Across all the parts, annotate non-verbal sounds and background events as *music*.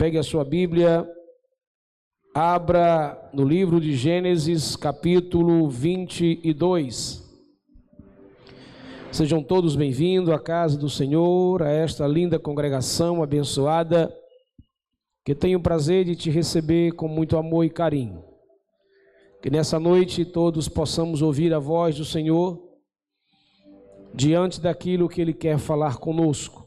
Pegue a sua Bíblia, abra no livro de Gênesis, capítulo 22. Sejam todos bem-vindos à casa do Senhor, a esta linda congregação abençoada, que tenho o prazer de te receber com muito amor e carinho. Que nessa noite todos possamos ouvir a voz do Senhor diante daquilo que Ele quer falar conosco.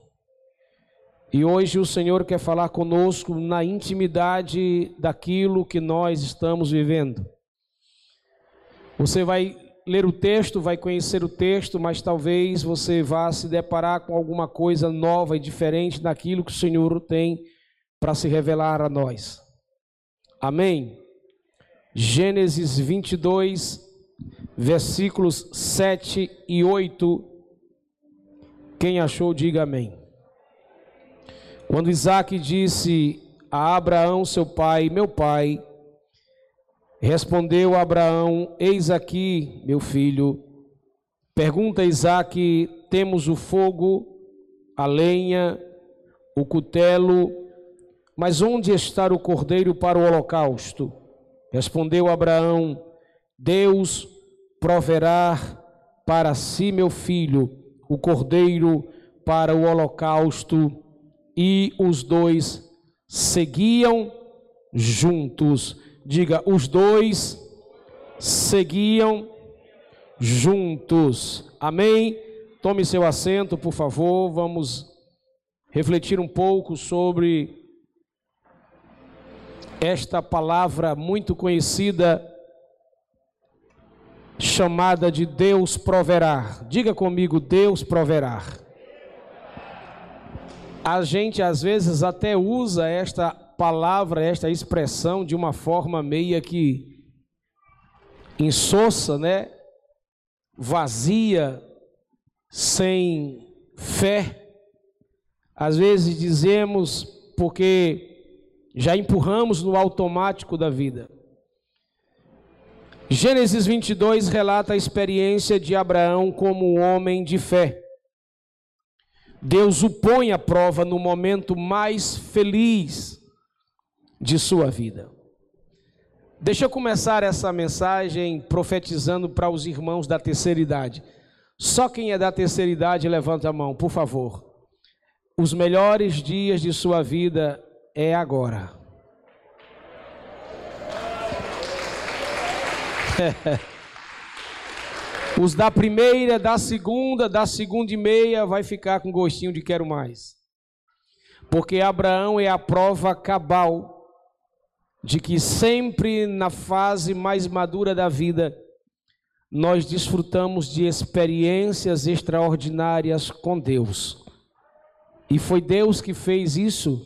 E hoje o Senhor quer falar conosco na intimidade daquilo que nós estamos vivendo. Você vai ler o texto, vai conhecer o texto, mas talvez você vá se deparar com alguma coisa nova e diferente daquilo que o Senhor tem para se revelar a nós. Amém? Gênesis 22, versículos 7 e 8 quem achou, diga amém. Quando Isaac disse a Abraão, seu pai, meu pai, respondeu Abraão: Eis aqui, meu filho. Pergunta Isaac: temos o fogo, a lenha, o cutelo, mas onde está o cordeiro para o holocausto? Respondeu Abraão: Deus proverá para si, meu filho o cordeiro para o holocausto, e os dois seguiam juntos. Diga, os dois seguiam juntos. Amém? Tome seu assento, por favor. Vamos refletir um pouco sobre esta palavra muito conhecida chamada de Deus proverá. Diga comigo, Deus proverá. A gente às vezes até usa esta palavra, esta expressão de uma forma meia que insossa, né? Vazia, sem fé. Às vezes dizemos porque já empurramos no automático da vida. Gênesis 22 relata a experiência de Abraão como um homem de fé. Deus o põe à prova no momento mais feliz de sua vida. Deixa eu começar essa mensagem profetizando para os irmãos da terceira idade. Só quem é da terceira idade, levanta a mão, por favor. Os melhores dias de sua vida é agora. *laughs* Os da primeira, da segunda, da segunda e meia vai ficar com gostinho de quero mais. Porque Abraão é a prova cabal de que sempre na fase mais madura da vida nós desfrutamos de experiências extraordinárias com Deus. E foi Deus que fez isso,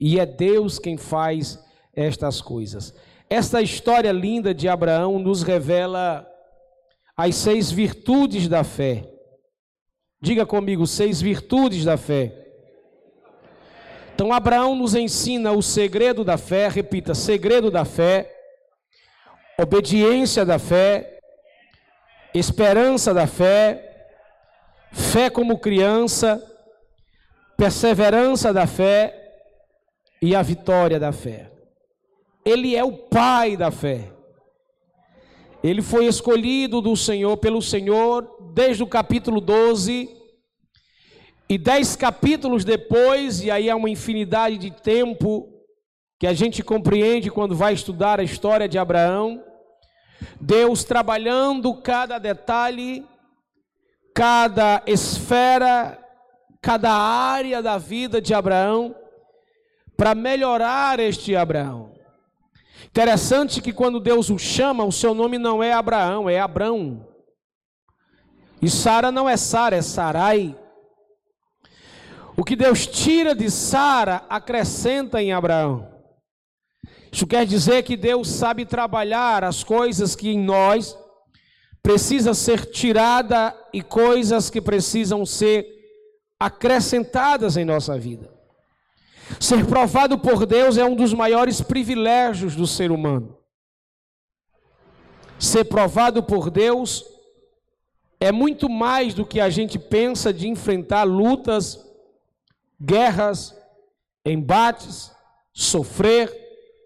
e é Deus quem faz estas coisas. Esta história linda de Abraão nos revela as seis virtudes da fé. Diga comigo, seis virtudes da fé. Então, Abraão nos ensina o segredo da fé, repita, segredo da fé, obediência da fé, esperança da fé, fé como criança, perseverança da fé e a vitória da fé. Ele é o pai da fé. Ele foi escolhido do Senhor pelo Senhor desde o capítulo 12 e dez capítulos depois, e aí há uma infinidade de tempo que a gente compreende quando vai estudar a história de Abraão. Deus trabalhando cada detalhe, cada esfera, cada área da vida de Abraão para melhorar este Abraão. Interessante que quando Deus o chama, o seu nome não é Abraão, é Abrão. E Sara não é Sara, é Sarai. O que Deus tira de Sara, acrescenta em Abraão. Isso quer dizer que Deus sabe trabalhar as coisas que em nós precisa ser tirada e coisas que precisam ser acrescentadas em nossa vida. Ser provado por Deus é um dos maiores privilégios do ser humano. Ser provado por Deus é muito mais do que a gente pensa de enfrentar lutas, guerras, embates, sofrer,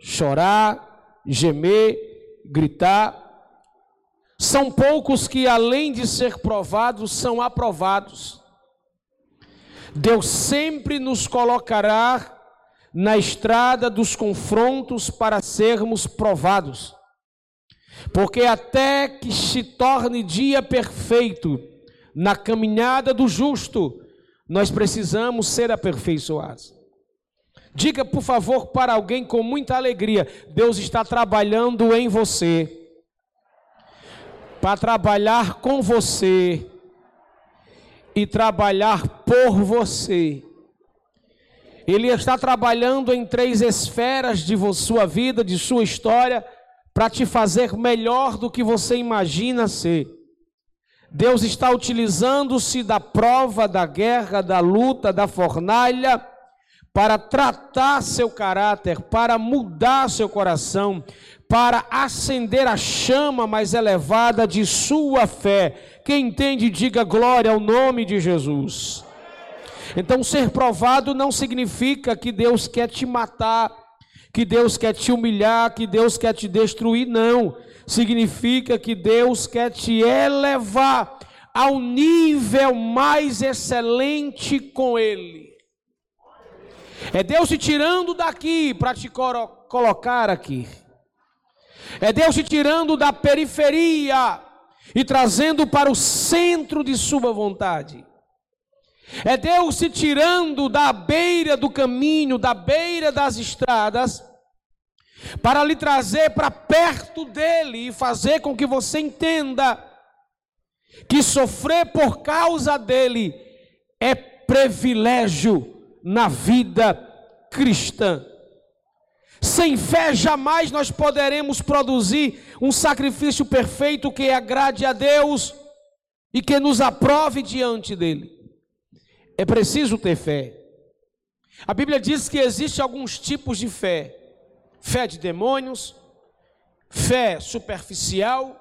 chorar, gemer, gritar. São poucos que, além de ser provados, são aprovados. Deus sempre nos colocará na estrada dos confrontos para sermos provados. Porque até que se torne dia perfeito na caminhada do justo, nós precisamos ser aperfeiçoados. Diga, por favor, para alguém com muita alegria: Deus está trabalhando em você, para trabalhar com você e trabalhar por você. Ele está trabalhando em três esferas de sua vida, de sua história, para te fazer melhor do que você imagina ser. Deus está utilizando-se da prova, da guerra, da luta, da fornalha, para tratar seu caráter, para mudar seu coração, para acender a chama mais elevada de sua fé. Quem entende, diga glória ao nome de Jesus. Então, ser provado não significa que Deus quer te matar, que Deus quer te humilhar, que Deus quer te destruir, não. Significa que Deus quer te elevar ao nível mais excelente com Ele. É Deus te tirando daqui para te colocar aqui. É Deus te tirando da periferia e trazendo para o centro de Sua vontade. É Deus se tirando da beira do caminho, da beira das estradas, para lhe trazer para perto dele e fazer com que você entenda que sofrer por causa dele é privilégio na vida cristã. Sem fé jamais nós poderemos produzir um sacrifício perfeito que agrade a Deus e que nos aprove diante dele. É preciso ter fé. A Bíblia diz que existe alguns tipos de fé: fé de demônios, fé superficial,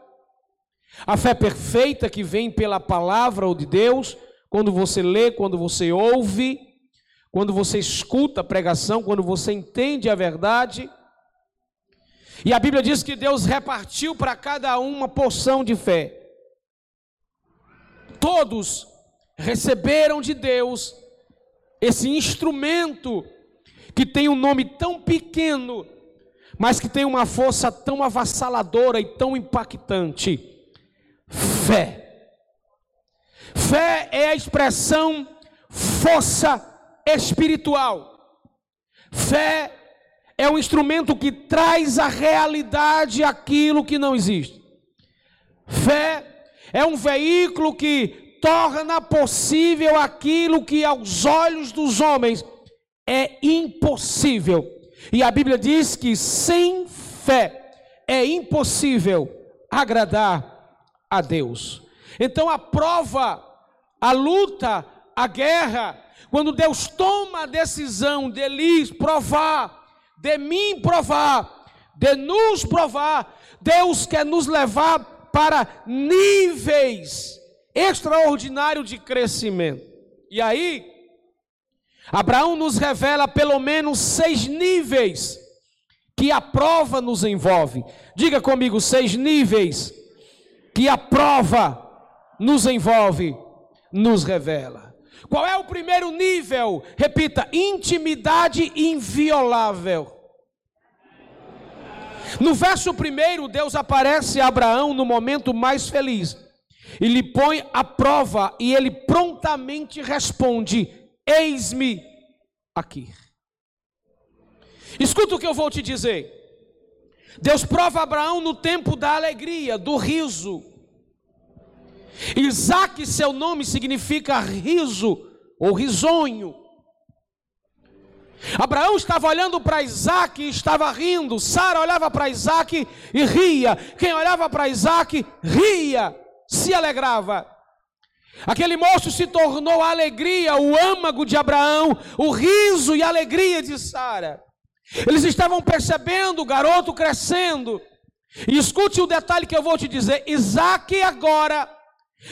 a fé perfeita que vem pela palavra ou de Deus, quando você lê, quando você ouve, quando você escuta a pregação, quando você entende a verdade. E a Bíblia diz que Deus repartiu para cada um uma porção de fé. Todos receberam de Deus esse instrumento que tem um nome tão pequeno, mas que tem uma força tão avassaladora e tão impactante: fé. Fé é a expressão força espiritual. Fé é um instrumento que traz à realidade aquilo que não existe. Fé é um veículo que torna possível aquilo que aos olhos dos homens é impossível. E a Bíblia diz que sem fé é impossível agradar a Deus. Então a prova, a luta, a guerra, quando Deus toma a decisão de lhes provar, de mim provar, de nos provar, Deus quer nos levar para níveis extraordinário de crescimento. E aí, Abraão nos revela pelo menos seis níveis que a prova nos envolve. Diga comigo, seis níveis que a prova nos envolve, nos revela. Qual é o primeiro nível? Repita: intimidade inviolável. No verso primeiro, Deus aparece a Abraão no momento mais feliz e lhe põe à prova, e ele prontamente responde: Eis-me aqui. Escuta o que eu vou te dizer. Deus prova Abraão no tempo da alegria, do riso. Isaac, seu nome significa riso ou risonho. Abraão estava olhando para Isaac e estava rindo. Sara olhava para Isaac e ria. Quem olhava para Isaac ria se alegrava. Aquele moço se tornou a alegria, o âmago de Abraão, o riso e a alegria de Sara. Eles estavam percebendo o garoto crescendo. E escute o detalhe que eu vou te dizer: Isaac agora,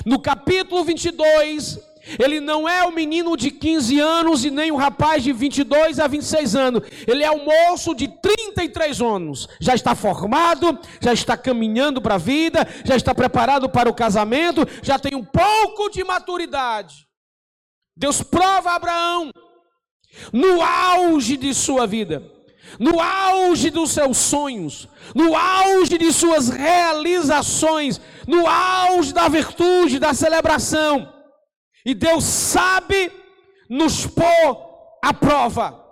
no capítulo 22, Ele não é o menino de 15 anos e nem o rapaz de 22 a 26 anos. Ele é o moço de 33 anos. Já está formado, já está caminhando para a vida, já está preparado para o casamento, já tem um pouco de maturidade. Deus prova a Abraão no auge de sua vida, no auge dos seus sonhos, no auge de suas realizações, no auge da virtude, da celebração. E Deus sabe nos pôr à prova.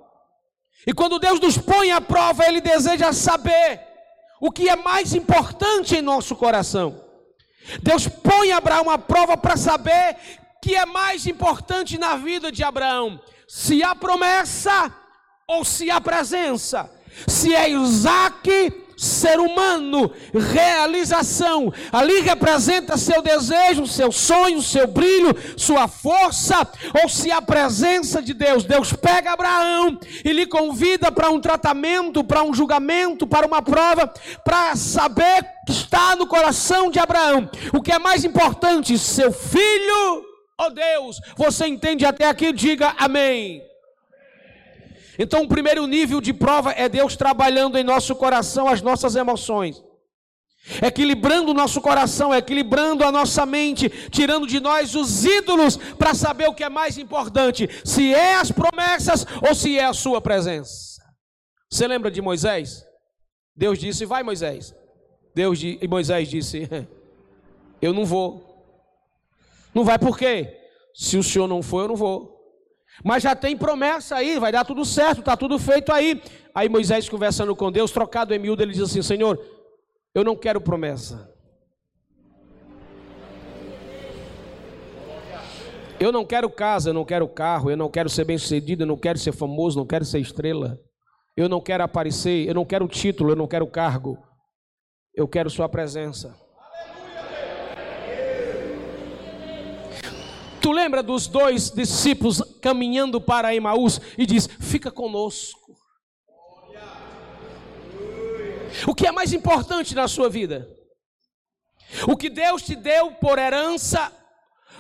E quando Deus nos põe à prova, Ele deseja saber o que é mais importante em nosso coração. Deus põe Abraão à prova para saber o que é mais importante na vida de Abraão: se a promessa ou se a presença, se é Isaac ser humano, realização. Ali representa seu desejo, seu sonho, seu brilho, sua força, ou se a presença de Deus. Deus pega Abraão e lhe convida para um tratamento, para um julgamento, para uma prova, para saber que está no coração de Abraão. O que é mais importante, seu filho Oh Deus, você entende até aqui? Diga amém. Então, o primeiro nível de prova é Deus trabalhando em nosso coração as nossas emoções, equilibrando o nosso coração, equilibrando a nossa mente, tirando de nós os ídolos para saber o que é mais importante: se é as promessas ou se é a Sua presença. Você lembra de Moisés? Deus disse: Vai, Moisés. Deus e Moisés disse: Eu não vou. Não vai por quê? Se o senhor não for, eu não vou. Mas já tem promessa aí, vai dar tudo certo, está tudo feito aí. Aí Moisés conversando com Deus, trocado em miúdo, ele diz assim: Senhor, eu não quero promessa. Eu não quero casa, eu não quero carro, eu não quero ser bem sucedido, eu não quero ser famoso, não quero ser estrela. Eu não quero aparecer, eu não quero título, eu não quero cargo. Eu quero sua presença. Tu lembra dos dois discípulos caminhando para Emaús e diz: Fica conosco. O que é mais importante na sua vida? O que Deus te deu por herança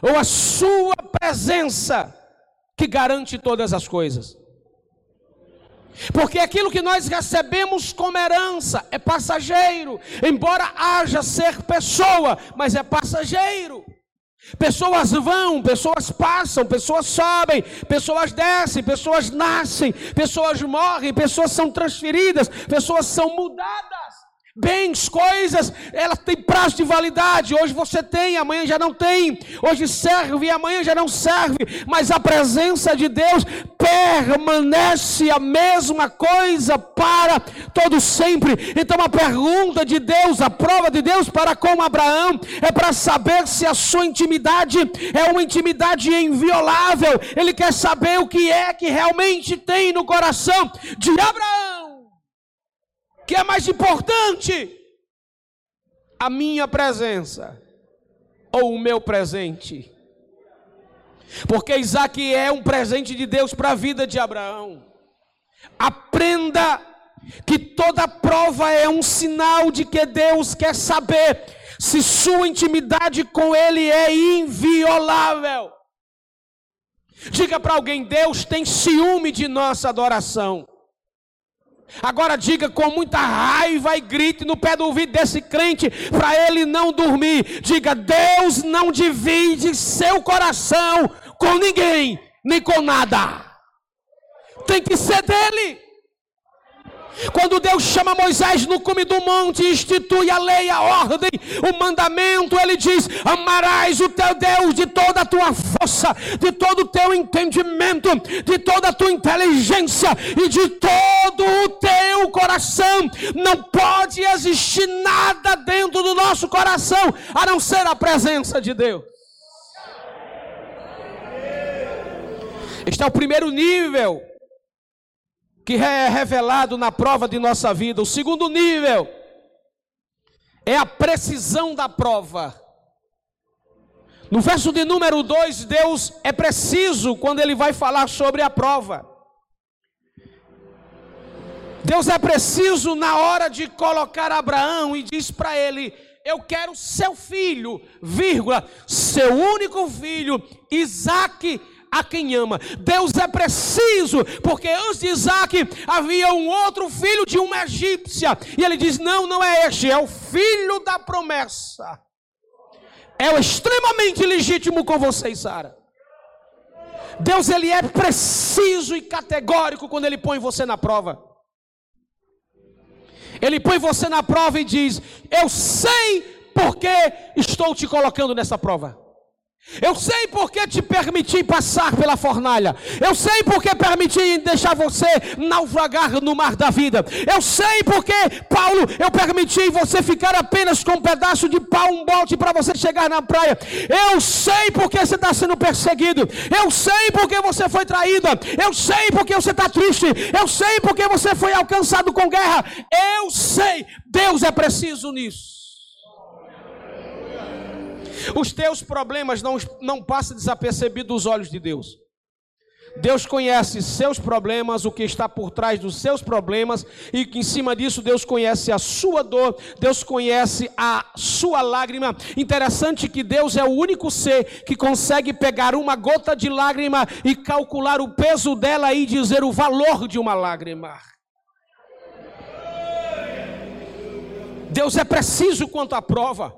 ou a sua presença que garante todas as coisas? Porque aquilo que nós recebemos como herança é passageiro, embora haja ser pessoa, mas é passageiro. Pessoas vão, pessoas passam, pessoas sobem, pessoas descem, pessoas nascem, pessoas morrem, pessoas são transferidas, pessoas são mudadas bens, coisas, elas têm prazo de validade. Hoje você tem, amanhã já não tem. Hoje serve, amanhã já não serve. Mas a presença de Deus permanece a mesma coisa para todo sempre. Então a pergunta de Deus, a prova de Deus para com Abraão é para saber se a sua intimidade é uma intimidade inviolável. Ele quer saber o que é que realmente tem no coração de Abraão que é mais importante? A minha presença ou o meu presente? Porque Isaac é um presente de Deus para a vida de Abraão. Aprenda que toda prova é um sinal de que Deus quer saber se sua intimidade com Ele é inviolável. Diga para alguém: Deus tem ciúme de nossa adoração. Agora diga com muita raiva e grite no pé do ouvido desse crente para ele não dormir. Diga: Deus não divide seu coração com ninguém, nem com nada. Tem que ser dele. Quando Deus chama Moisés no cume do monte, institui a lei, a ordem, o mandamento, ele diz: Amarás o teu Deus de toda a tua força, de todo o teu entendimento, de toda a tua inteligência e de todo o teu coração. Não pode existir nada dentro do nosso coração a não ser a presença de Deus. Este é o primeiro nível que é revelado na prova de nossa vida. O segundo nível é a precisão da prova. No verso de número 2, Deus é preciso quando ele vai falar sobre a prova. Deus é preciso na hora de colocar Abraão e diz para ele: eu quero seu filho, vírgula, seu único filho, Isaac, a quem ama. Deus é preciso, porque antes de Isaac havia um outro filho de uma egípcia, e ele diz: Não, não é este, é o filho da promessa. É o extremamente legítimo com você, Sara. Deus ele é preciso e categórico quando ele põe você na prova. Ele põe você na prova e diz: Eu sei porque estou te colocando nessa prova. Eu sei porque te permiti passar pela fornalha. Eu sei porque permiti deixar você naufragar no mar da vida. Eu sei porque, Paulo, eu permiti você ficar apenas com um pedaço de pau, um bote para você chegar na praia. Eu sei porque você está sendo perseguido. Eu sei porque você foi traída. Eu sei porque você está triste. Eu sei porque você foi alcançado com guerra. Eu sei. Deus é preciso nisso. Os teus problemas não, não passam desapercebidos dos olhos de Deus. Deus conhece seus problemas, o que está por trás dos seus problemas, e que em cima disso Deus conhece a sua dor, Deus conhece a sua lágrima. Interessante que Deus é o único ser que consegue pegar uma gota de lágrima e calcular o peso dela e dizer o valor de uma lágrima. Deus é preciso quanto à prova.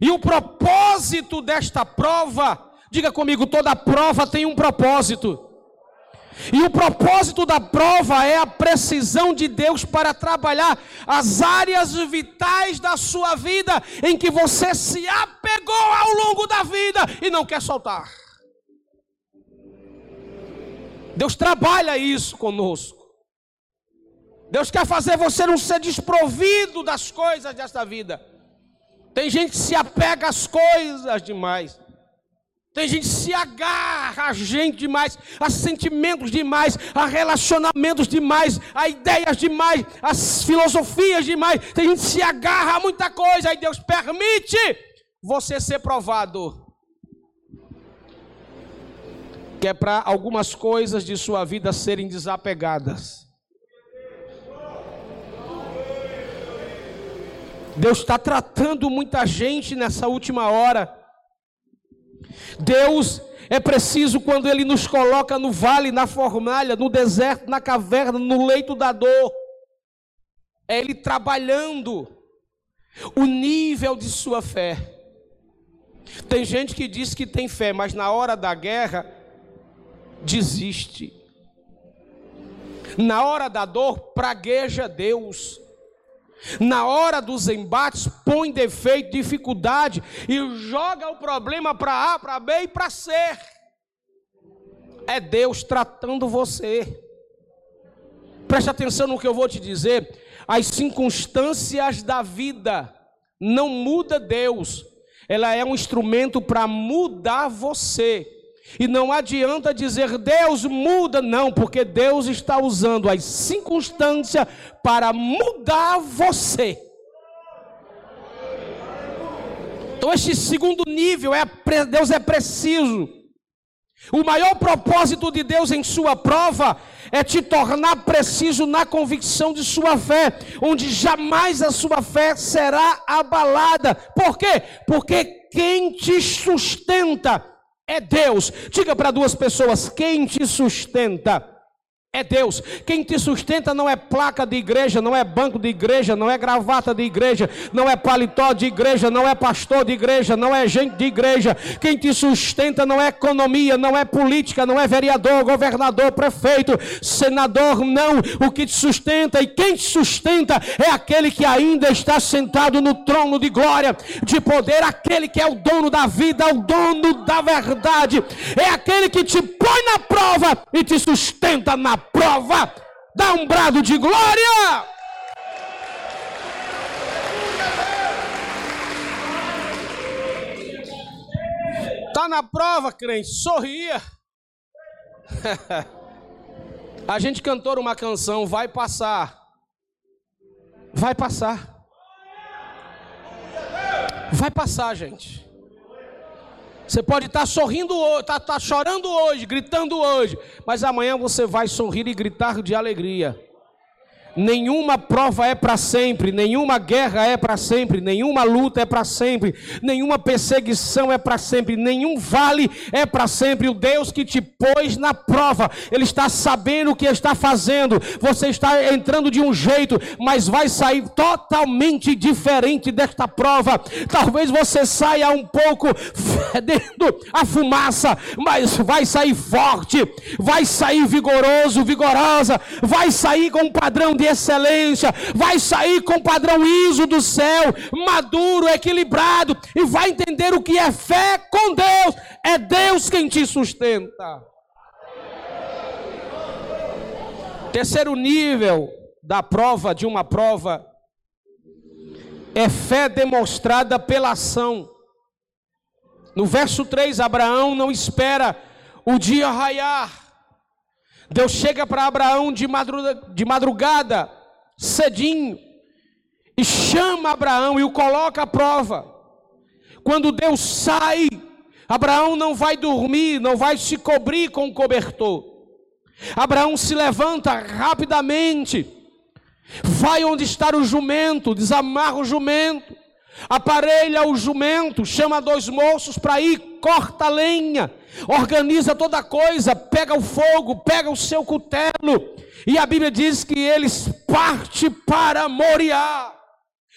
E o propósito desta prova, diga comigo, toda prova tem um propósito. E o propósito da prova é a precisão de Deus para trabalhar as áreas vitais da sua vida em que você se apegou ao longo da vida e não quer soltar. Deus trabalha isso conosco. Deus quer fazer você não ser desprovido das coisas desta vida. Tem gente que se apega às coisas demais. Tem gente que se agarra a gente demais, a sentimentos demais, a relacionamentos demais, a ideias demais, as filosofias demais. Tem gente que se agarra a muita coisa, e Deus permite você ser provado. Que é para algumas coisas de sua vida serem desapegadas. Deus está tratando muita gente nessa última hora. Deus é preciso quando Ele nos coloca no vale, na fornalha, no deserto, na caverna, no leito da dor. É Ele trabalhando o nível de sua fé. Tem gente que diz que tem fé, mas na hora da guerra desiste. Na hora da dor, pragueja Deus. Na hora dos embates, põe defeito, dificuldade e joga o problema para A, para B e para C. É Deus tratando você. Preste atenção no que eu vou te dizer. As circunstâncias da vida não muda Deus. Ela é um instrumento para mudar você. E não adianta dizer Deus muda, não, porque Deus está usando as circunstâncias para mudar você. Então, este segundo nível é Deus é preciso. O maior propósito de Deus em sua prova é te tornar preciso na convicção de sua fé, onde jamais a sua fé será abalada. Por quê? Porque quem te sustenta é Deus. Diga para duas pessoas: quem te sustenta é Deus. Quem te sustenta não é placa de igreja, não é banco de igreja, não é gravata de igreja, não é paletó de igreja, não é pastor de igreja, não é gente de igreja. Quem te sustenta não é economia, não é política, não é vereador, governador, prefeito, senador, não. O que te sustenta e quem te sustenta é aquele que ainda está sentado no trono de glória, de poder, aquele que é o dono da vida, o dono da verdade. É aquele que te põe na prova e te sustenta na prova. Dá um brado de glória. Tá na prova, crente, sorria. *laughs* A gente cantou uma canção, vai passar. Vai passar. Vai passar, gente. Você pode estar sorrindo hoje, estar tá, tá chorando hoje, gritando hoje, mas amanhã você vai sorrir e gritar de alegria. Nenhuma prova é para sempre, nenhuma guerra é para sempre, nenhuma luta é para sempre, nenhuma perseguição é para sempre, nenhum vale é para sempre. O Deus que te pôs na prova, Ele está sabendo o que está fazendo. Você está entrando de um jeito, mas vai sair totalmente diferente desta prova. Talvez você saia um pouco fedendo a fumaça, mas vai sair forte, vai sair vigoroso, vigorosa, vai sair com um padrão de excelência, vai sair com padrão ISO do céu, maduro, equilibrado, e vai entender o que é fé com Deus. É Deus quem te sustenta. Terceiro nível da prova, de uma prova, é fé demonstrada pela ação. No verso 3, Abraão não espera o dia raiar Deus chega para Abraão de madrugada, de madrugada, cedinho, e chama Abraão e o coloca à prova. Quando Deus sai, Abraão não vai dormir, não vai se cobrir com o cobertor. Abraão se levanta rapidamente, vai onde está o jumento, desamarra o jumento, aparelha o jumento, chama dois moços para ir, corta a lenha, organiza toda coisa, pega o fogo, pega o seu cutelo, e a Bíblia diz que eles partem para Moriá.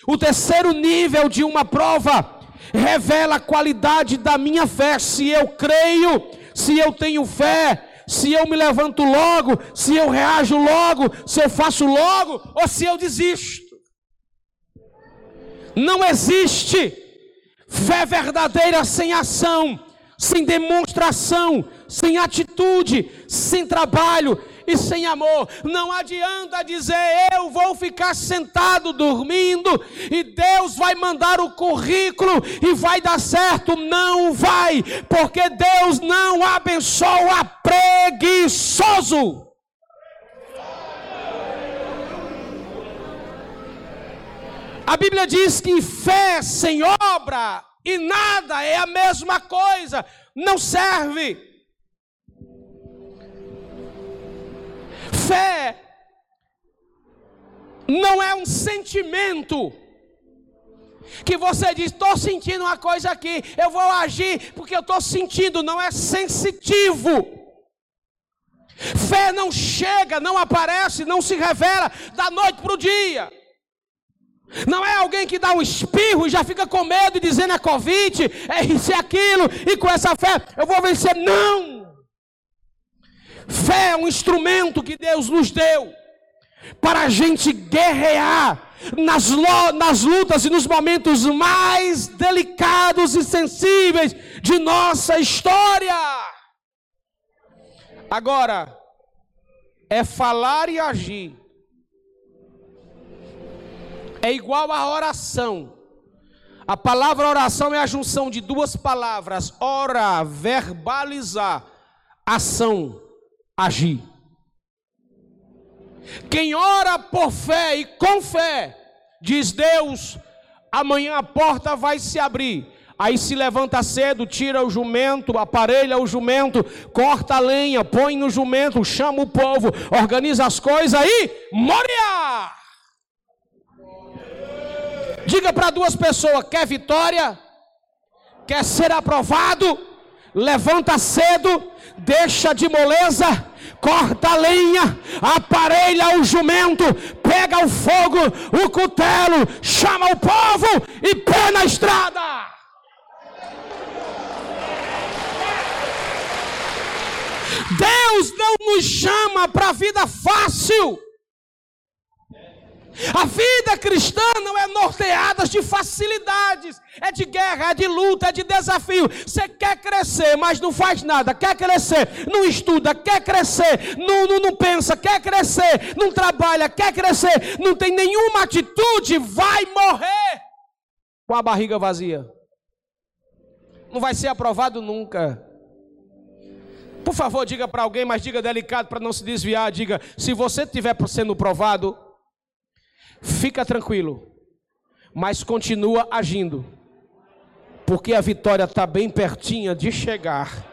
O terceiro nível de uma prova revela a qualidade da minha fé. Se eu creio, se eu tenho fé, se eu me levanto logo, se eu reajo logo, se eu faço logo, ou se eu desisto. Não existe fé verdadeira sem ação sem demonstração, sem atitude, sem trabalho e sem amor. Não adianta dizer eu vou ficar sentado dormindo e Deus vai mandar o currículo e vai dar certo. Não vai, porque Deus não abençoa preguiçoso. A Bíblia diz que fé sem obra e nada é a mesma coisa, não serve. Fé não é um sentimento que você diz, estou sentindo uma coisa aqui, eu vou agir porque eu estou sentindo, não é sensitivo. Fé não chega, não aparece, não se revela da noite para o dia. Não é alguém que dá um espirro e já fica com medo e dizendo é Covid, é isso e aquilo, e com essa fé eu vou vencer. Não! Fé é um instrumento que Deus nos deu para a gente guerrear nas, nas lutas e nos momentos mais delicados e sensíveis de nossa história. Agora, é falar e agir é igual à oração. A palavra oração é a junção de duas palavras: ora, verbalizar, ação, agir. Quem ora por fé e com fé, diz Deus, amanhã a porta vai se abrir. Aí se levanta cedo, tira o jumento, aparelha o jumento, corta a lenha, põe no jumento, chama o povo, organiza as coisas e Moria! Diga para duas pessoas: quer vitória? Quer ser aprovado? Levanta cedo, deixa de moleza, corta a lenha, aparelha o jumento, pega o fogo, o cutelo, chama o povo e pé na estrada. Deus não nos chama para a vida fácil. A vida cristã não é norteada de facilidades, é de guerra, é de luta, é de desafio. Você quer crescer, mas não faz nada, quer crescer, não estuda, quer crescer, não, não, não pensa, quer crescer, não trabalha, quer crescer, não tem nenhuma atitude, vai morrer com a barriga vazia. Não vai ser aprovado nunca. Por favor, diga para alguém, mas diga delicado para não se desviar. Diga: se você estiver sendo provado, fica tranquilo, mas continua agindo, porque a vitória está bem pertinha de chegar.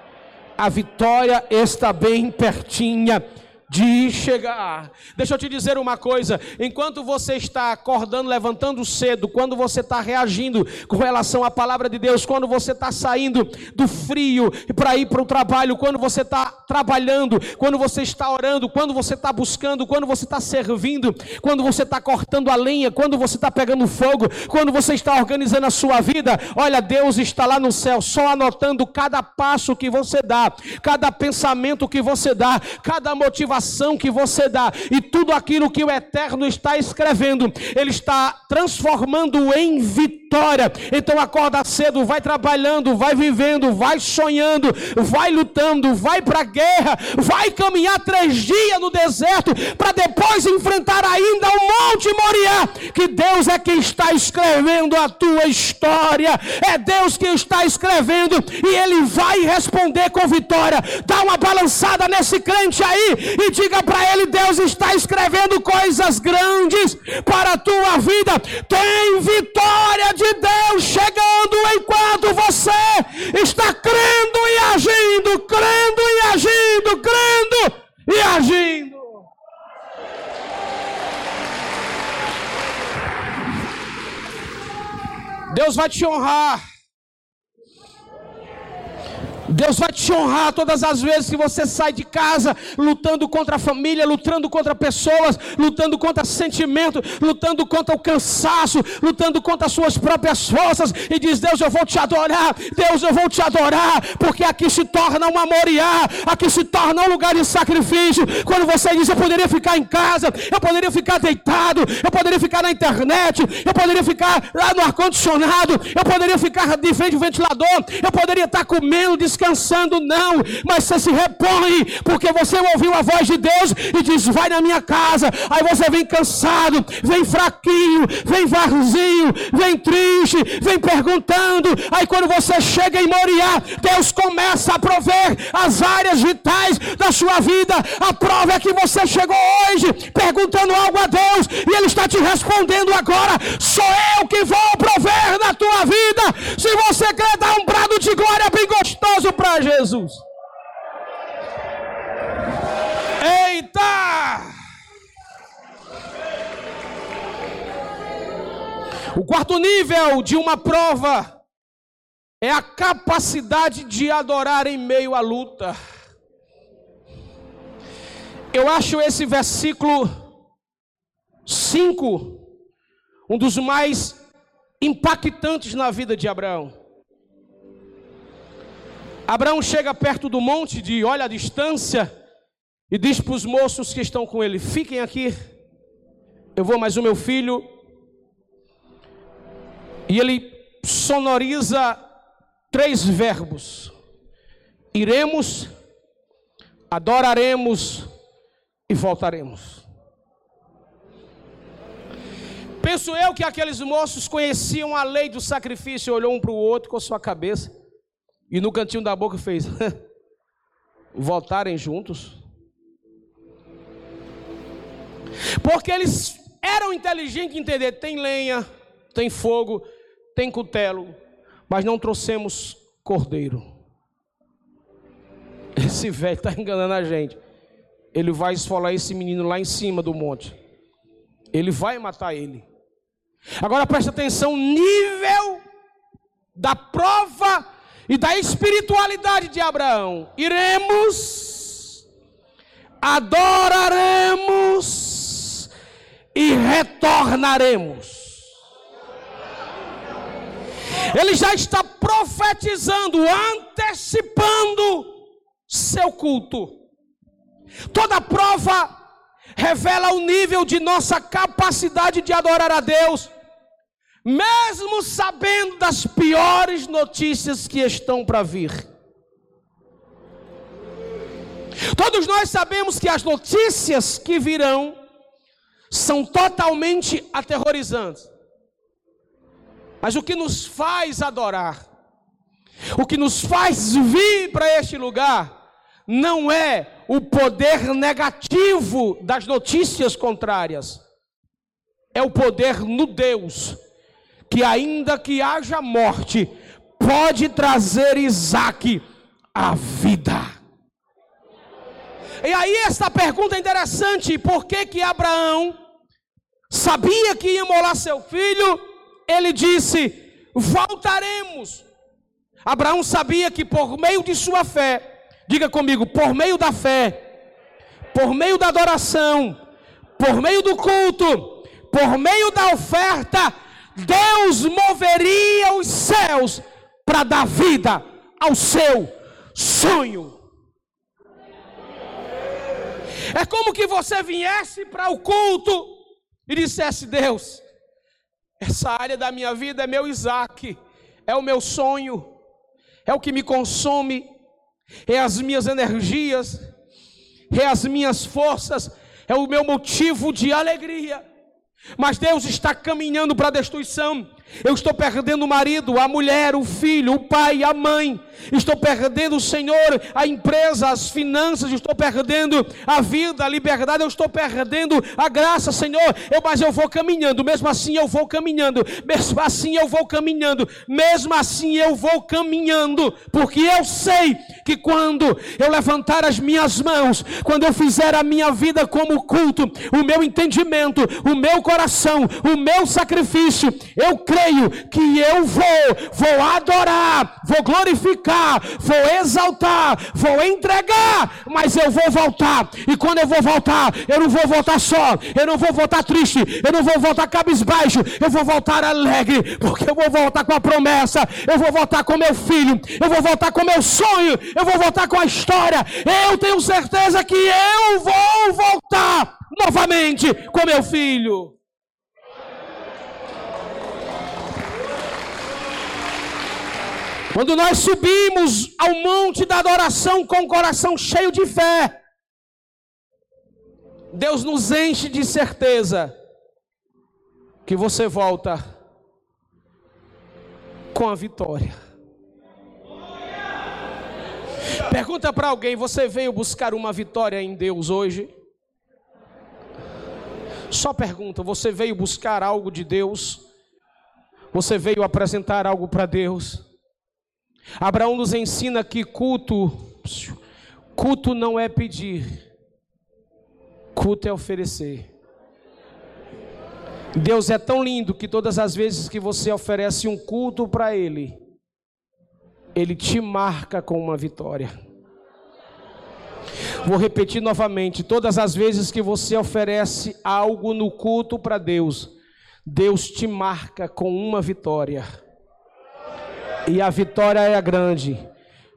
A vitória está bem pertinha de chegar. Deixa eu te dizer uma coisa: enquanto você está acordando, levantando cedo, quando você está reagindo com relação à palavra de Deus, quando você está saindo do frio para ir para o trabalho, quando você está trabalhando, quando você está orando, quando você está buscando, quando você está servindo, quando você está cortando a lenha, quando você está pegando fogo, quando você está organizando a sua vida, olha, Deus está lá no céu, só anotando cada passo que você dá, cada pensamento que você dá, cada motivação que você dá e tudo aquilo que o Eterno está escrevendo, Ele está transformando em vitória. Então acorda cedo, vai trabalhando, vai vivendo, vai sonhando, vai lutando, vai para a guerra, vai caminhar três dias no deserto para depois enfrentar ainda o Monte Moriá. Que Deus é quem está escrevendo a tua história, é Deus quem está escrevendo e Ele vai responder com vitória. Dá uma balançada nesse crente aí e diga para ele: Deus está escrevendo coisas grandes para a tua vida. Tem vitória de Deus chegando enquanto você está crendo e agindo, crendo e agindo, crendo e agindo. Deus vai te honrar. Deus vai te honrar todas as vezes que você sai de casa lutando contra a família, lutando contra pessoas, lutando contra sentimento, lutando contra o cansaço, lutando contra as suas próprias forças e diz: Deus, eu vou te adorar, Deus, eu vou te adorar, porque aqui se torna uma moriá, aqui se torna um lugar de sacrifício. Quando você diz: Eu poderia ficar em casa, eu poderia ficar deitado, eu poderia ficar na internet, eu poderia ficar lá no ar-condicionado, eu poderia ficar de frente ao ventilador, eu poderia estar comendo, descansando descansando, não, mas você se repõe, porque você ouviu a voz de Deus e diz: Vai na minha casa. Aí você vem cansado, vem fraquinho, vem vazio, vem triste, vem perguntando. Aí quando você chega em Moriá, Deus começa a prover as áreas vitais da sua vida. A prova é que você chegou hoje perguntando algo a Deus e Ele está te respondendo agora. Sou eu que vou prover na tua vida. Se você quer dar um brado de glória bem gostoso para Jesus. Eita! O quarto nível de uma prova é a capacidade de adorar em meio à luta. Eu acho esse versículo 5 um dos mais impactantes na vida de Abraão. Abraão chega perto do monte de olha a distância e diz para os moços que estão com ele: Fiquem aqui, eu vou mais o meu filho. E ele sonoriza três verbos: iremos, adoraremos e voltaremos. Penso eu que aqueles moços conheciam a lei do sacrifício, olhou um para o outro com a sua cabeça. E no cantinho da boca fez: *laughs* voltarem juntos. Porque eles eram inteligentes em entender: tem lenha, tem fogo, tem cutelo, mas não trouxemos cordeiro. Esse velho está enganando a gente. Ele vai esfolar esse menino lá em cima do monte. Ele vai matar ele. Agora presta atenção: nível da prova e da espiritualidade de Abraão. Iremos, adoraremos e retornaremos. Ele já está profetizando, antecipando seu culto. Toda prova revela o nível de nossa capacidade de adorar a Deus mesmo sabendo das piores notícias que estão para vir. Todos nós sabemos que as notícias que virão são totalmente aterrorizantes. Mas o que nos faz adorar, o que nos faz vir para este lugar, não é o poder negativo das notícias contrárias, é o poder no Deus que ainda que haja morte, pode trazer Isaac à vida. E aí esta pergunta é interessante, por que que Abraão sabia que ia molar seu filho? Ele disse: "Voltaremos". Abraão sabia que por meio de sua fé, diga comigo, por meio da fé, por meio da adoração, por meio do culto, por meio da oferta, Deus moveria os céus para dar vida ao seu sonho. É como que você viesse para o culto e dissesse: Deus, essa área da minha vida é meu Isaac, é o meu sonho, é o que me consome, é as minhas energias, é as minhas forças, é o meu motivo de alegria. Mas Deus está caminhando para a destruição. Eu estou perdendo o marido, a mulher, o filho, o pai, a mãe. Estou perdendo o Senhor, a empresa, as finanças. Estou perdendo a vida, a liberdade. Eu estou perdendo a graça, Senhor. Eu, mas eu vou caminhando. Mesmo assim eu vou caminhando. Mesmo assim eu vou caminhando. Mesmo assim eu vou caminhando. Porque eu sei que quando eu levantar as minhas mãos, quando eu fizer a minha vida como culto, o meu entendimento, o meu coração, o meu sacrifício, eu creio creio que eu vou, vou adorar, vou glorificar, vou exaltar, vou entregar, mas eu vou voltar. E quando eu vou voltar, eu não vou voltar só, eu não vou voltar triste, eu não vou voltar cabisbaixo, eu vou voltar alegre, porque eu vou voltar com a promessa, eu vou voltar com meu filho, eu vou voltar com meu sonho, eu vou voltar com a história. Eu tenho certeza que eu vou voltar novamente com meu filho. Quando nós subimos ao monte da adoração com o coração cheio de fé, Deus nos enche de certeza que você volta com a vitória. Pergunta para alguém: você veio buscar uma vitória em Deus hoje? Só pergunta: você veio buscar algo de Deus? Você veio apresentar algo para Deus? Abraão nos ensina que culto, culto não é pedir, culto é oferecer. Deus é tão lindo que todas as vezes que você oferece um culto para Ele, Ele te marca com uma vitória. Vou repetir novamente: todas as vezes que você oferece algo no culto para Deus, Deus te marca com uma vitória e a vitória é grande.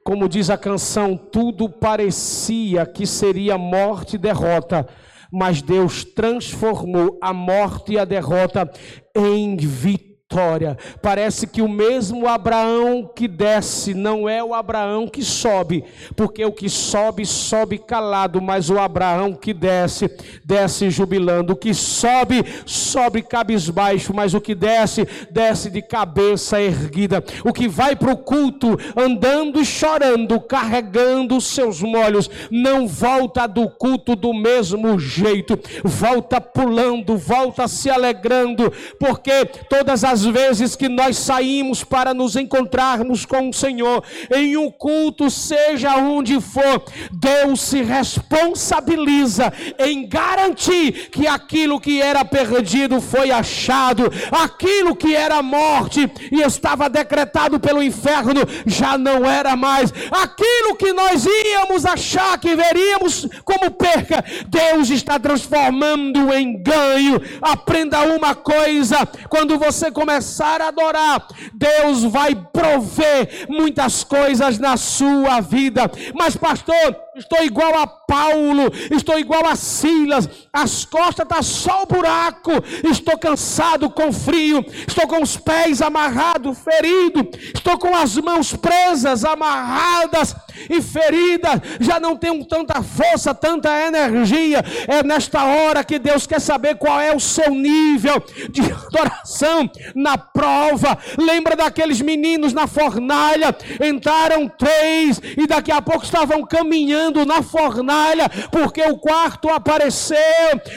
Como diz a canção, tudo parecia que seria morte e derrota, mas Deus transformou a morte e a derrota em vitória vitória. Parece que o mesmo Abraão que desce não é o Abraão que sobe, porque o que sobe, sobe calado, mas o Abraão que desce, desce jubilando. O que sobe, sobe cabisbaixo, mas o que desce, desce de cabeça erguida. O que vai para o culto andando e chorando, carregando os seus molhos, não volta do culto do mesmo jeito, volta pulando, volta se alegrando, porque todas as vezes que nós saímos para nos encontrarmos com o Senhor, em um culto, seja onde for, Deus se responsabiliza em garantir que aquilo que era perdido foi achado, aquilo que era morte e estava decretado pelo inferno já não era mais, aquilo que nós íamos achar que veríamos como perca, Deus está transformando em ganho. Aprenda uma coisa: quando você começa começar a adorar, Deus vai prover muitas coisas na sua vida. Mas, pastor, estou igual a Paulo, estou igual a Silas, as costas estão tá só o buraco, estou cansado, com frio, estou com os pés amarrados, ferido, estou com as mãos presas, amarradas e feridas, já não tenho tanta força, tanta energia. É nesta hora que Deus quer saber qual é o seu nível de adoração na prova. Lembra daqueles meninos na fornalha? Entraram três e daqui a pouco estavam caminhando cozinhando na fornalha, porque o quarto apareceu.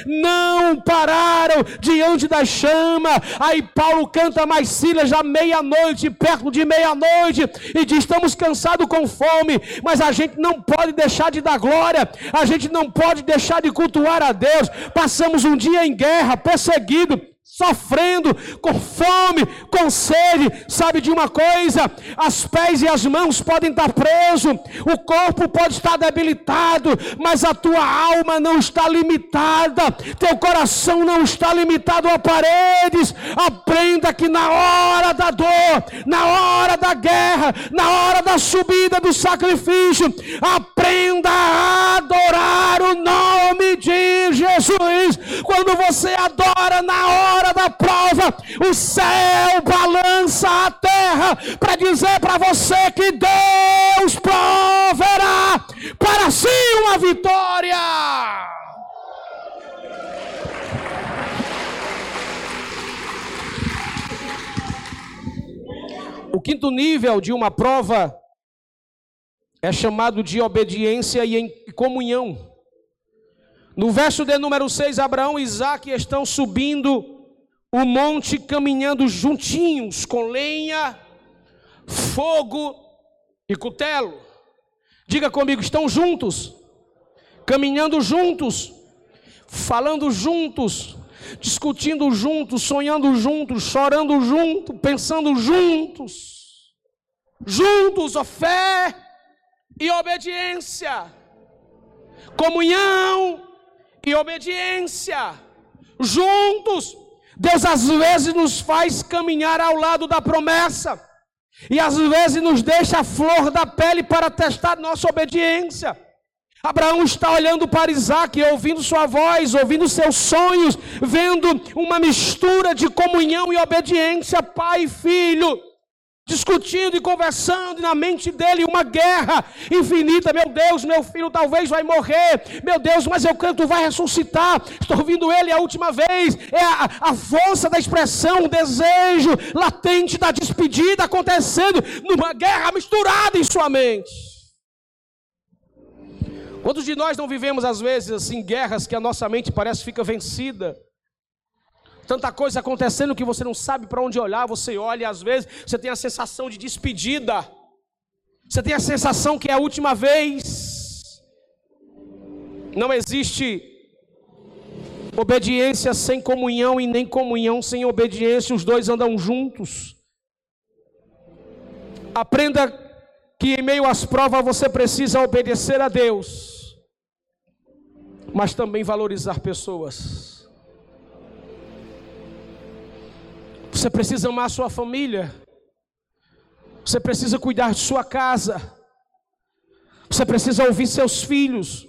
Não pararam diante da chama. Aí Paulo canta mais Silas já meia-noite, perto de meia-noite, e diz: Estamos cansados com fome, mas a gente não pode deixar de dar glória, a gente não pode deixar de cultuar a Deus. Passamos um dia em guerra, perseguido, sofrendo, com fome, com sede. Sabe de uma coisa? As pés e as mãos podem estar presos, o corpo pode estar debilitado, mas a tua alma não está limitada, teu coração não está limitado a paredes. Aprenda que na hora da dor, na hora da guerra, na hora da subida do sacrifício, aprenda a adorar o nome de Jesus. Quando você adora na hora da prova, o céu balança a terra para dizer para você que Deus proverá para si uma vitória. O quinto nível de uma prova é chamado de obediência e comunhão. No verso de número 6, Abraão e Isaac estão subindo o monte caminhando juntinhos, com lenha, fogo e cutelo. Diga comigo, estão juntos, caminhando juntos, falando juntos, discutindo juntos, sonhando juntos, chorando juntos, pensando juntos. Juntos, a fé e obediência. Comunhão e obediência. Juntos Deus às vezes nos faz caminhar ao lado da promessa, e às vezes nos deixa a flor da pele para testar nossa obediência. Abraão está olhando para Isaac, ouvindo sua voz, ouvindo seus sonhos, vendo uma mistura de comunhão e obediência, pai e filho discutindo e conversando na mente dele uma guerra infinita. Meu Deus, meu filho talvez vai morrer. Meu Deus, mas eu canto vai ressuscitar. Estou ouvindo ele a última vez. É a, a força da expressão, o desejo latente da despedida acontecendo numa guerra misturada em sua mente. Quantos de nós não vivemos às vezes assim guerras que a nossa mente parece fica vencida? Tanta coisa acontecendo que você não sabe para onde olhar, você olha e às vezes você tem a sensação de despedida, você tem a sensação que é a última vez. Não existe obediência sem comunhão e nem comunhão sem obediência, os dois andam juntos. Aprenda que em meio às provas você precisa obedecer a Deus, mas também valorizar pessoas. Você precisa amar sua família. Você precisa cuidar de sua casa. Você precisa ouvir seus filhos.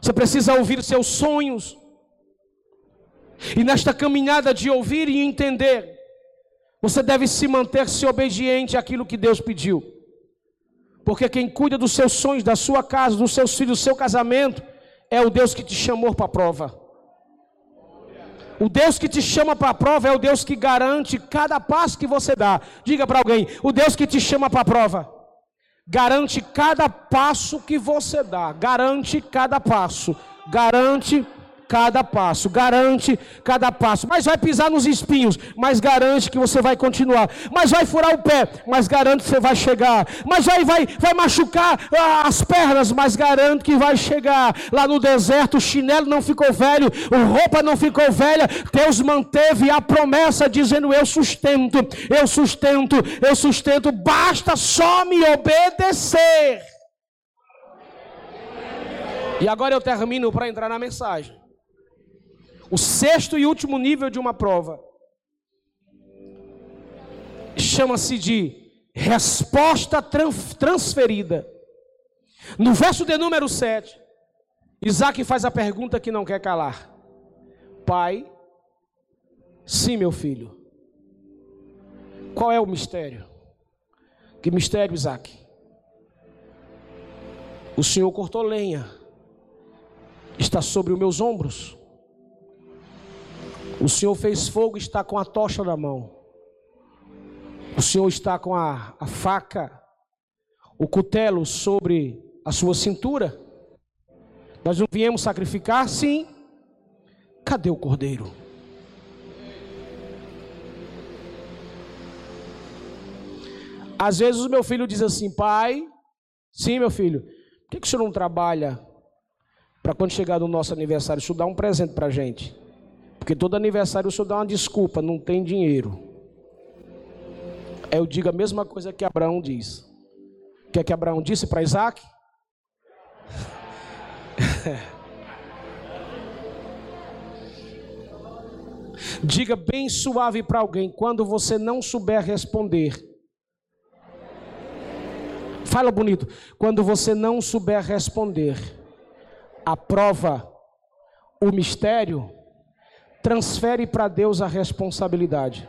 Você precisa ouvir seus sonhos. E nesta caminhada de ouvir e entender, você deve se manter-se obediente àquilo que Deus pediu. Porque quem cuida dos seus sonhos, da sua casa, dos seus filhos, do seu casamento, é o Deus que te chamou para a prova. O Deus que te chama para a prova é o Deus que garante cada passo que você dá. Diga para alguém: o Deus que te chama para a prova garante cada passo que você dá. Garante cada passo. Garante cada passo, garante cada passo. Mas vai pisar nos espinhos, mas garante que você vai continuar. Mas vai furar o pé, mas garante que você vai chegar. Mas vai, vai, vai machucar ah, as pernas, mas garante que vai chegar. Lá no deserto, o chinelo não ficou velho, a roupa não ficou velha. Deus manteve a promessa, dizendo: Eu sustento, eu sustento, eu sustento. Basta só me obedecer. E agora eu termino para entrar na mensagem. O sexto e último nível de uma prova chama-se de resposta transferida. No verso de número 7, Isaac faz a pergunta que não quer calar: Pai, sim, meu filho. Qual é o mistério? Que mistério, Isaac? O Senhor cortou lenha, está sobre os meus ombros. O Senhor fez fogo e está com a tocha na mão. O Senhor está com a, a faca, o cutelo sobre a sua cintura. Nós não viemos sacrificar? Sim. Cadê o cordeiro? Às vezes o meu filho diz assim, pai, sim, meu filho, por que, que o senhor não trabalha para quando chegar no nosso aniversário, o senhor dá um presente para a gente? Porque todo aniversário o senhor dá uma desculpa, não tem dinheiro. Eu digo a mesma coisa que Abraão diz. O que é que Abraão disse para Isaac? *laughs* Diga bem suave para alguém quando você não souber responder. Fala bonito. Quando você não souber responder, a prova, o mistério, transfere para Deus a responsabilidade.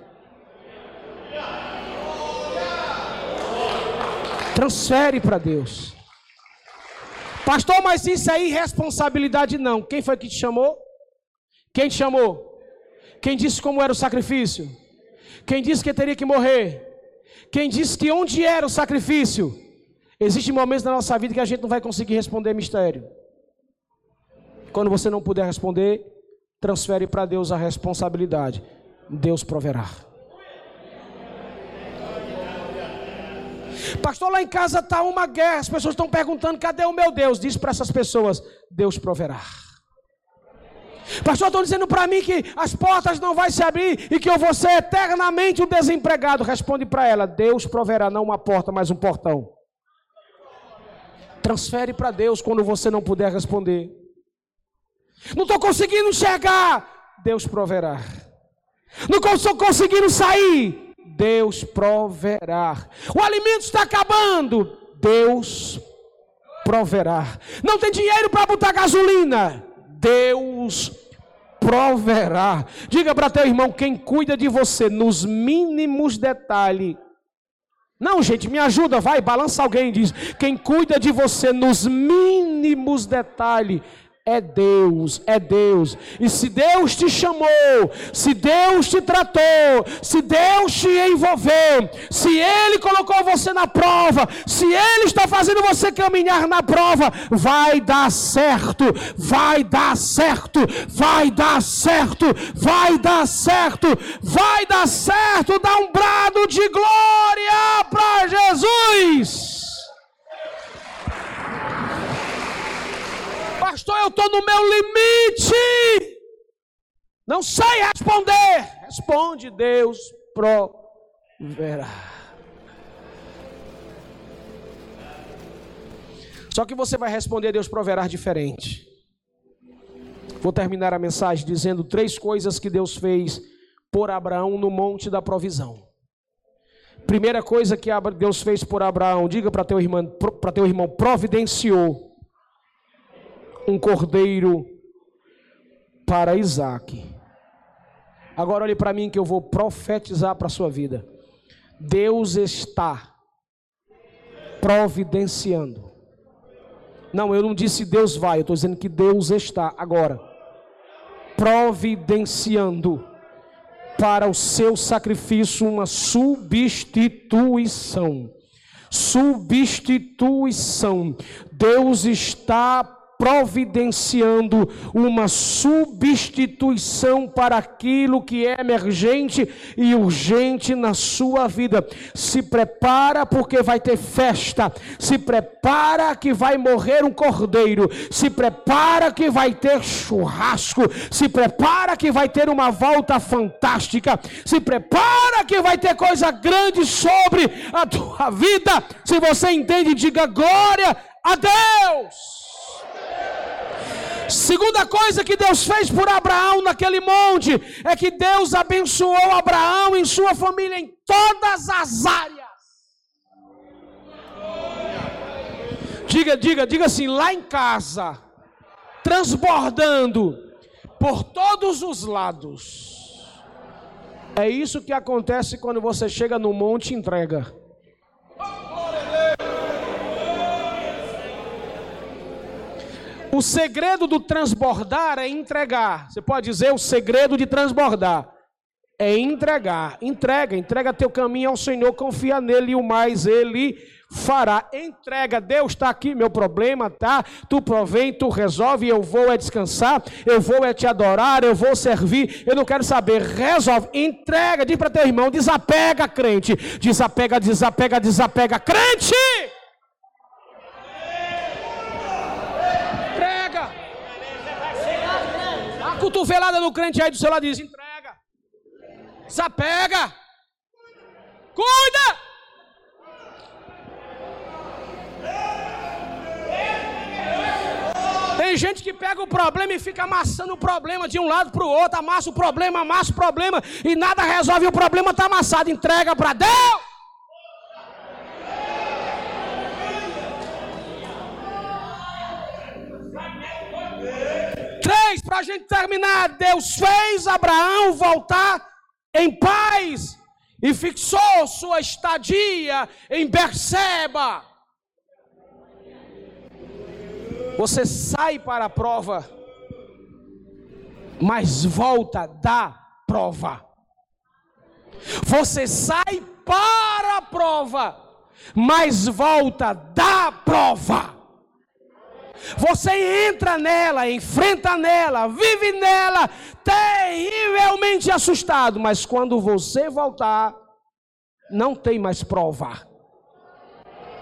Transfere para Deus. Pastor, mas isso aí responsabilidade não. Quem foi que te chamou? Quem te chamou? Quem disse como era o sacrifício? Quem disse que teria que morrer? Quem disse que onde era o sacrifício? Existem momentos na nossa vida que a gente não vai conseguir responder mistério. Quando você não puder responder, transfere para Deus a responsabilidade. Deus proverá. Pastor, lá em casa está uma guerra, as pessoas estão perguntando: cadê o meu Deus? Diz para essas pessoas: Deus proverá. Pastor, estão dizendo para mim que as portas não vão se abrir e que eu vou ser eternamente um desempregado. Responde para ela: Deus proverá, não uma porta, mas um portão. Transfere para Deus quando você não puder responder. Não estou conseguindo enxergar. Deus proverá. Não estou conseguindo sair. Deus proverá. O alimento está acabando, Deus proverá. Não tem dinheiro para botar gasolina, Deus proverá. Diga para teu irmão, quem cuida de você nos mínimos detalhes. Não, gente, me ajuda, vai, balança alguém diz: quem cuida de você nos mínimos detalhes é Deus, é Deus. E se Deus te chamou, se Deus te tratou, se Deus te envolveu, se Ele colocou você na prova, se Ele está fazendo você caminhar na prova, vai dar certo, vai dar certo, vai dar certo, vai dar certo, vai dar certo. Dá um brado de glória para Jesus. Pastor, eu estou no meu limite. Não sei responder. Responde, Deus proverá. Só que você vai responder, Deus proverá diferente. Vou terminar a mensagem dizendo três coisas que Deus fez por Abraão no monte da provisão. Primeira coisa que Deus fez por Abraão, diga para teu irmão, para teu irmão, providenciou um cordeiro para Isaac. Agora olhe para mim que eu vou profetizar para a sua vida. Deus está providenciando. Não, eu não disse Deus vai, eu estou dizendo que Deus está agora providenciando para o seu sacrifício uma substituição. Substituição. Deus está providenciando uma substituição para aquilo que é emergente e urgente na sua vida. Se prepara porque vai ter festa. Se prepara que vai morrer um cordeiro. Se prepara que vai ter churrasco. Se prepara que vai ter uma volta fantástica. Se prepara que vai ter coisa grande sobre a tua vida. Se você entende, diga glória a Deus. Segunda coisa que Deus fez por Abraão naquele monte é que Deus abençoou Abraão e sua família em todas as áreas. Diga, diga, diga assim, lá em casa, transbordando por todos os lados. É isso que acontece quando você chega no monte e entrega. O segredo do transbordar é entregar. Você pode dizer o segredo de transbordar é entregar. Entrega, entrega teu caminho ao Senhor, confia nele e o mais ele fará. Entrega, Deus está aqui, meu problema, tá? Tu provém, tu resolve, eu vou é descansar, eu vou é te adorar, eu vou servir, eu não quero saber. Resolve, entrega, diz para teu irmão, desapega, crente. Desapega, desapega, desapega, crente! Entrega. A cotovelada no crente aí do seu lado diz: entrega. Desapega. Cuida! Tem gente que pega o problema e fica amassando o problema de um lado para o outro, amassa o problema, amassa o problema e nada resolve, o problema está amassado. Entrega para Deus. Três, a gente terminar. Deus fez Abraão voltar em paz e fixou sua estadia em Berseba. Você sai para a prova, mas volta da prova. Você sai para a prova, mas volta da prova. Você entra nela, enfrenta nela, vive nela, terrivelmente assustado, mas quando você voltar, não tem mais prova.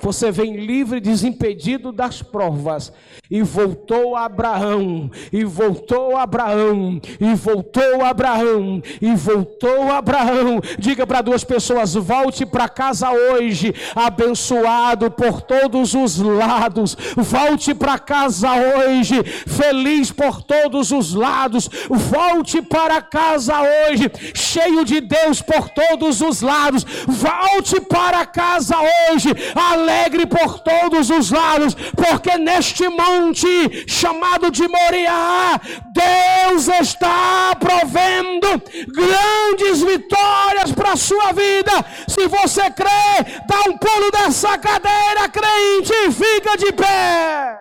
Você vem livre, desimpedido das provas. E voltou Abraão, e voltou Abraão, e voltou Abraão, e voltou Abraão. Diga para duas pessoas: volte para casa hoje, abençoado por todos os lados. Volte para casa hoje, feliz por todos os lados. Volte para casa hoje, cheio de Deus por todos os lados. Volte para casa hoje, alegre por todos os lados, porque neste monte chamado de Moriá, Deus está provendo grandes vitórias para a sua vida. Se você crê, dá um pulo dessa cadeira, crente, e fica de pé.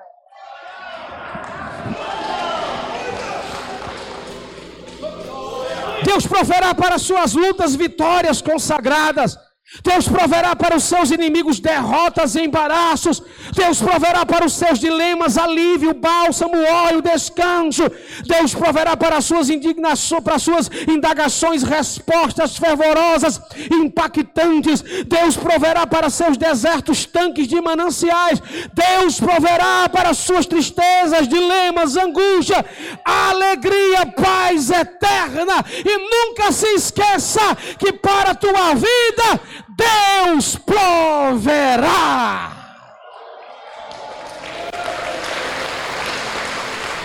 Deus proverá para suas lutas vitórias consagradas. Deus proverá para os seus inimigos derrotas e embaraços. Deus proverá para os seus dilemas alívio, bálsamo, óleo, descanso. Deus proverá para as suas indignações, para as suas indagações respostas fervorosas, impactantes. Deus proverá para seus desertos tanques de mananciais. Deus proverá para as suas tristezas, dilemas, angústia, alegria, paz eterna. E nunca se esqueça que para a tua vida Deus proverá.